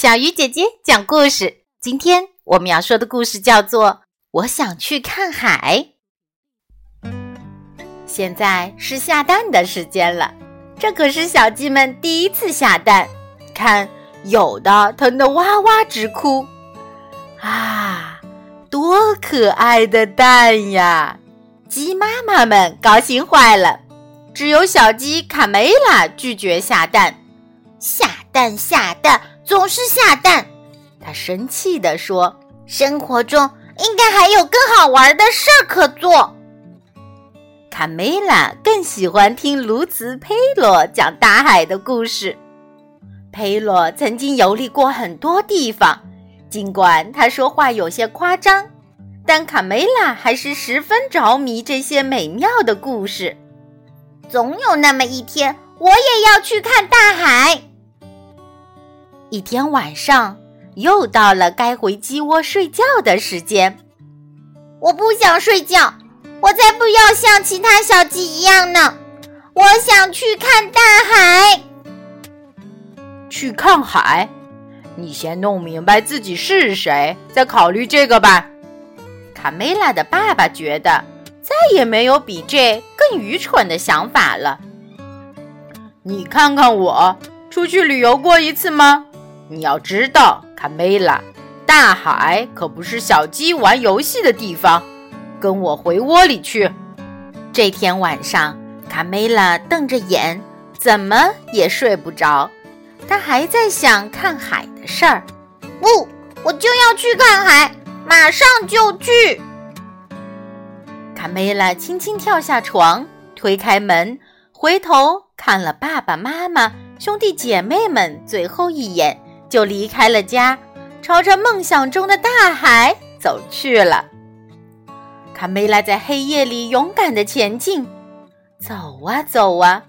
小鱼姐姐讲故事。今天我们要说的故事叫做《我想去看海》。现在是下蛋的时间了，这可是小鸡们第一次下蛋。看，有的疼得哇哇直哭。啊，多可爱的蛋呀！鸡妈妈们高兴坏了。只有小鸡卡梅拉拒绝下蛋。下蛋下蛋。总是下蛋，他生气地说：“生活中应该还有更好玩的事儿可做。”卡梅拉更喜欢听卢茨佩罗讲大海的故事。佩罗曾经游历过很多地方，尽管他说话有些夸张，但卡梅拉还是十分着迷这些美妙的故事。总有那么一天，我也要去看大海。一天晚上，又到了该回鸡窝睡觉的时间。我不想睡觉，我才不要像其他小鸡一样呢！我想去看大海。去看海？你先弄明白自己是谁，再考虑这个吧。卡梅拉的爸爸觉得再也没有比这更愚蠢的想法了。你看看我，出去旅游过一次吗？你要知道，卡梅拉，大海可不是小鸡玩游戏的地方。跟我回窝里去。这天晚上，卡梅拉瞪着眼，怎么也睡不着。他还在想看海的事儿。不，我就要去看海，马上就去。卡梅拉轻轻跳下床，推开门，回头看了爸爸妈妈、兄弟姐妹们最后一眼。就离开了家，朝着梦想中的大海走去了。卡梅拉在黑夜里勇敢地前进，走啊走啊，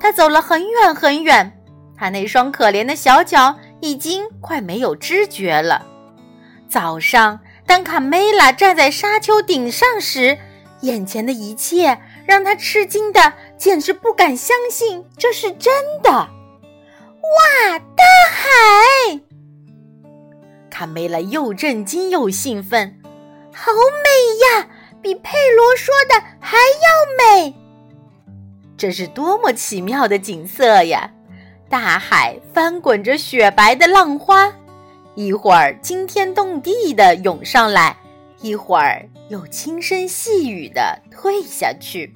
他走了很远很远，他那双可怜的小脚已经快没有知觉了。早上，当卡梅拉站在沙丘顶上时，眼前的一切让他吃惊的简直不敢相信这是真的。哇，大海！卡梅拉又震惊又兴奋，好美呀，比佩罗说的还要美。这是多么奇妙的景色呀！大海翻滚着雪白的浪花，一会儿惊天动地的涌上来，一会儿又轻声细语的退下去。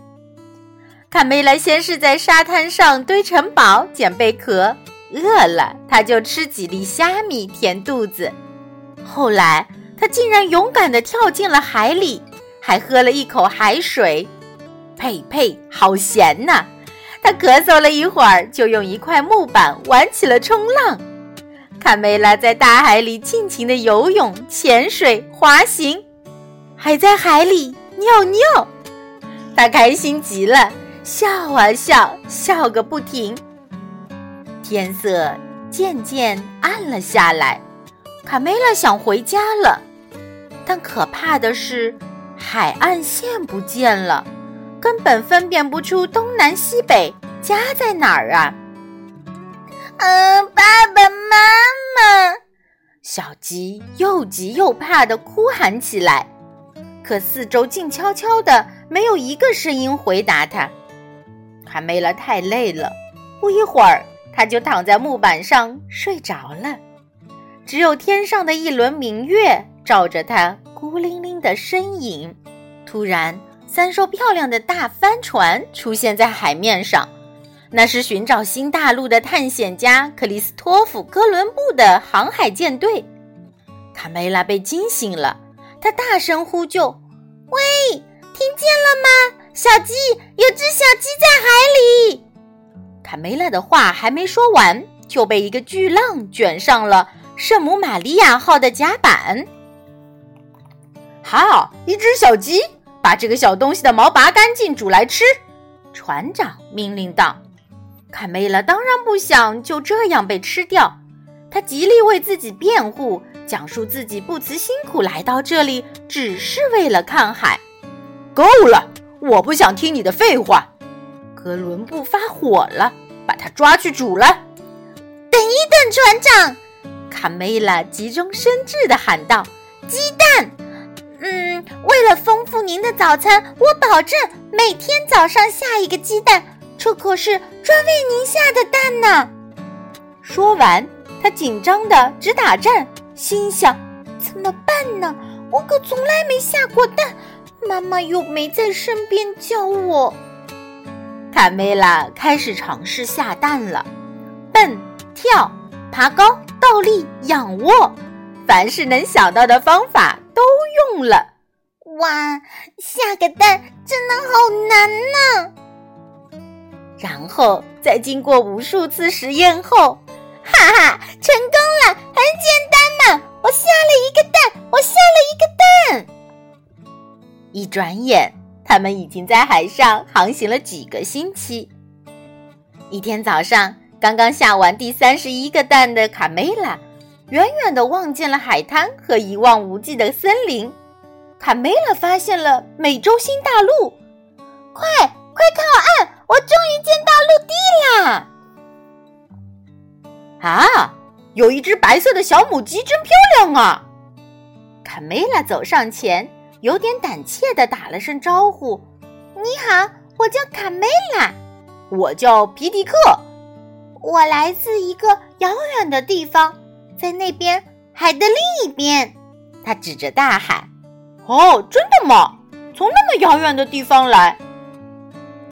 卡梅拉先是在沙滩上堆城堡、捡贝壳。饿了，他就吃几粒虾米填肚子。后来，他竟然勇敢地跳进了海里，还喝了一口海水。呸呸，好咸呐！他咳嗽了一会儿，就用一块木板玩起了冲浪。卡梅拉在大海里尽情地游泳、潜水、滑行，还在海里尿尿。他开心极了，笑啊笑，笑个不停。天色渐渐暗了下来，卡梅拉想回家了，但可怕的是，海岸线不见了，根本分辨不出东南西北，家在哪儿啊？嗯，爸爸妈妈，小鸡又急又怕的哭喊起来，可四周静悄悄的，没有一个声音回答他。卡梅拉太累了，不一会儿。他就躺在木板上睡着了，只有天上的一轮明月照着他孤零零的身影。突然，三艘漂亮的大帆船出现在海面上，那是寻找新大陆的探险家克里斯托弗·哥伦布的航海舰队。卡梅拉被惊醒了，他大声呼救：“喂，听见了吗？小鸡，有只小鸡在海里！”卡梅拉的话还没说完，就被一个巨浪卷上了圣母玛利亚号的甲板。好，一只小鸡，把这个小东西的毛拔干净，煮来吃。船长命令道。卡梅拉当然不想就这样被吃掉，他极力为自己辩护，讲述自己不辞辛苦来到这里，只是为了看海。够了，我不想听你的废话。哥伦布发火了，把他抓去煮了。等一等，船长！卡梅拉急中生智地喊道：“鸡蛋！嗯，为了丰富您的早餐，我保证每天早上下一个鸡蛋。这可是专为您下的蛋呢。”说完，他紧张的直打颤，心想：“怎么办呢？我可从来没下过蛋，妈妈又没在身边教我。”卡梅拉开始尝试下蛋了，蹦、跳、爬高。倒立、仰卧，凡是能想到的方法都用了。哇，下个蛋真的好难呢！然后在经过无数次实验后，哈哈，成功了，很简单嘛！我下了一个蛋，我下了一个蛋。一转眼，他们已经在海上航行了几个星期。一天早上。刚刚下完第三十一个蛋的卡梅拉，远远地望见了海滩和一望无际的森林。卡梅拉发现了美洲新大陆，快快靠岸！我终于见到陆地啦！啊，有一只白色的小母鸡，真漂亮啊！卡梅拉走上前，有点胆怯地打了声招呼：“你好，我叫卡梅拉。”“我叫皮迪克。”我来自一个遥远的地方，在那边海的另一边。他指着大海。哦，真的吗？从那么遥远的地方来？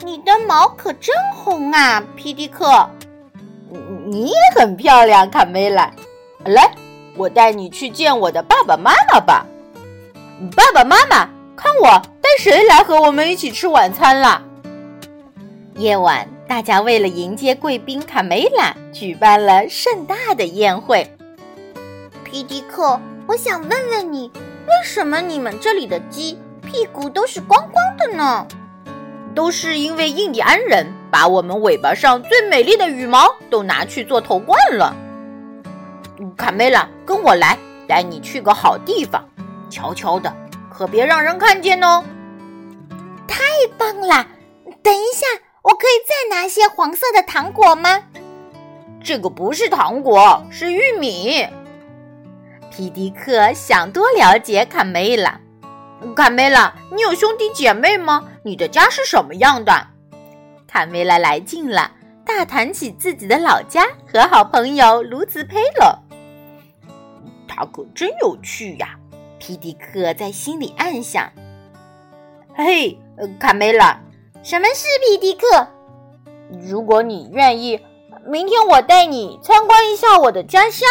你的毛可真红啊，皮迪克。你也很漂亮，卡梅拉。来，我带你去见我的爸爸妈妈吧。爸爸妈妈，看我带谁来和我们一起吃晚餐了？夜晚。大家为了迎接贵宾卡梅拉，举办了盛大的宴会。皮迪克，我想问问你，为什么你们这里的鸡屁股都是光光的呢？都是因为印第安人把我们尾巴上最美丽的羽毛都拿去做头冠了。卡梅拉，跟我来，带你去个好地方，悄悄的，可别让人看见哦。太棒了！等一下。我可以再拿些黄色的糖果吗？这个不是糖果，是玉米。皮迪克想多了解卡梅拉。卡梅拉，你有兄弟姐妹吗？你的家是什么样的？卡梅拉来劲了，大谈起自己的老家和好朋友卢兹佩勒。他可真有趣呀！皮迪克在心里暗想。嘿，卡梅拉。什么是皮迪克？如果你愿意，明天我带你参观一下我的家乡。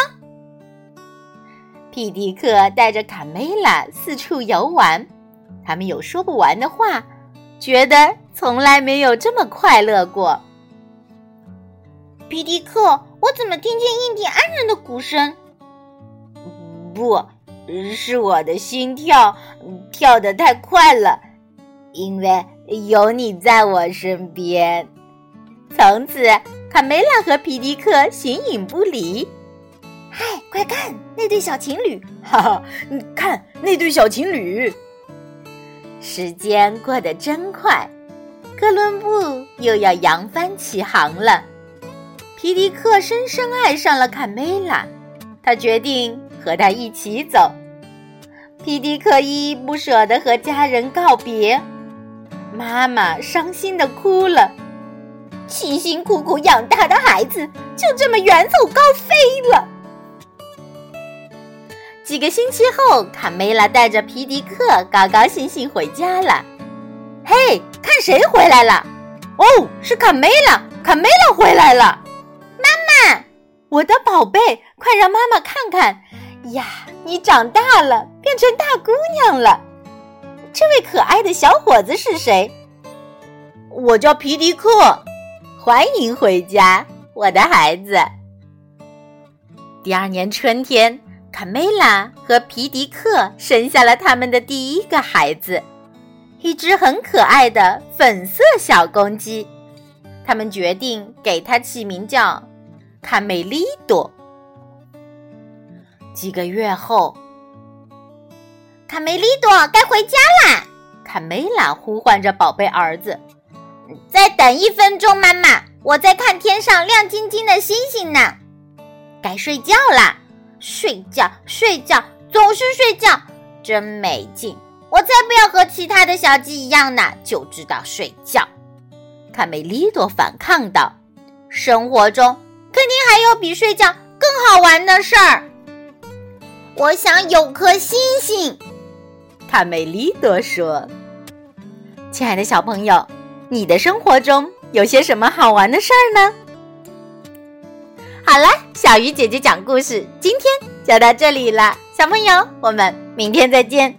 皮迪克带着卡梅拉四处游玩，他们有说不完的话，觉得从来没有这么快乐过。皮迪克，我怎么听见印第安人的鼓声？不是我的心跳跳得太快了，因为。有你在我身边，从此卡梅拉和皮迪克形影不离。嗨，快看那对小情侣！哈哈，你看那对小情侣。时间过得真快，哥伦布又要扬帆起航了。皮迪克深深爱上了卡梅拉，他决定和他一起走。皮迪克依依不舍地和家人告别。妈妈伤心的哭了，辛辛苦苦养大的孩子就这么远走高飞了。几个星期后，卡梅拉带着皮迪克高高兴兴回家了。嘿，看谁回来了？哦，是卡梅拉，卡梅拉回来了。妈妈，我的宝贝，快让妈妈看看呀！你长大了，变成大姑娘了。这位可爱的小伙子是谁？我叫皮迪克，欢迎回家，我的孩子。第二年春天，卡梅拉和皮迪克生下了他们的第一个孩子，一只很可爱的粉色小公鸡。他们决定给它起名叫卡梅利多。几个月后。卡梅利多该回家啦！卡梅拉呼唤着宝贝儿子：“再等一分钟，妈妈，我在看天上亮晶晶的星星呢。”该睡觉啦！睡觉，睡觉，总是睡觉，真没劲！我才不要和其他的小鸡一样呢，就知道睡觉。卡梅利多反抗道：“生活中肯定还有比睡觉更好玩的事儿。我想有颗星星。”卡梅利多说：“亲爱的小朋友，你的生活中有些什么好玩的事儿呢？”好了，小鱼姐姐讲故事今天就到这里了，小朋友，我们明天再见。